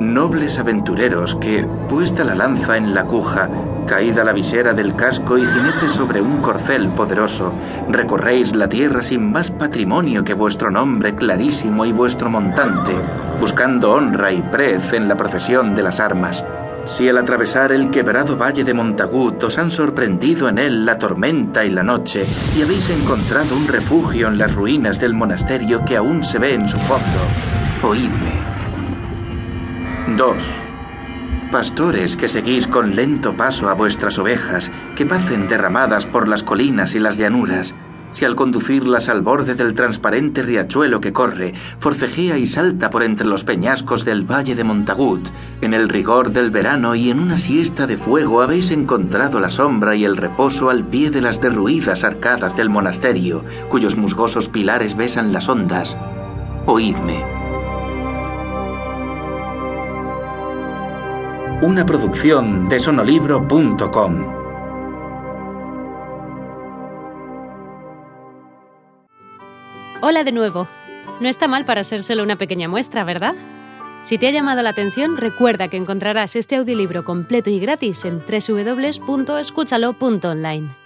Nobles aventureros que, puesta la lanza en la cuja, caída la visera del casco y jinete sobre un corcel poderoso, recorréis la tierra sin más patrimonio que vuestro nombre clarísimo y vuestro montante, buscando honra y prez en la profesión de las armas. Si al atravesar el quebrado valle de Montagut os han sorprendido en él la tormenta y la noche, y habéis encontrado un refugio en las ruinas del monasterio que aún se ve en su fondo, oídme. 2. Pastores que seguís con lento paso a vuestras ovejas, que pacen derramadas por las colinas y las llanuras, si al conducirlas al borde del transparente riachuelo que corre, forcejea y salta por entre los peñascos del valle de Montagut, en el rigor del verano y en una siesta de fuego habéis encontrado la sombra y el reposo al pie de las derruidas arcadas del monasterio, cuyos musgosos pilares besan las ondas, oídme. Una producción de sonolibro.com. Hola de nuevo. No está mal para ser solo una pequeña muestra, ¿verdad? Si te ha llamado la atención, recuerda que encontrarás este audiolibro completo y gratis en www.escúchalo.online.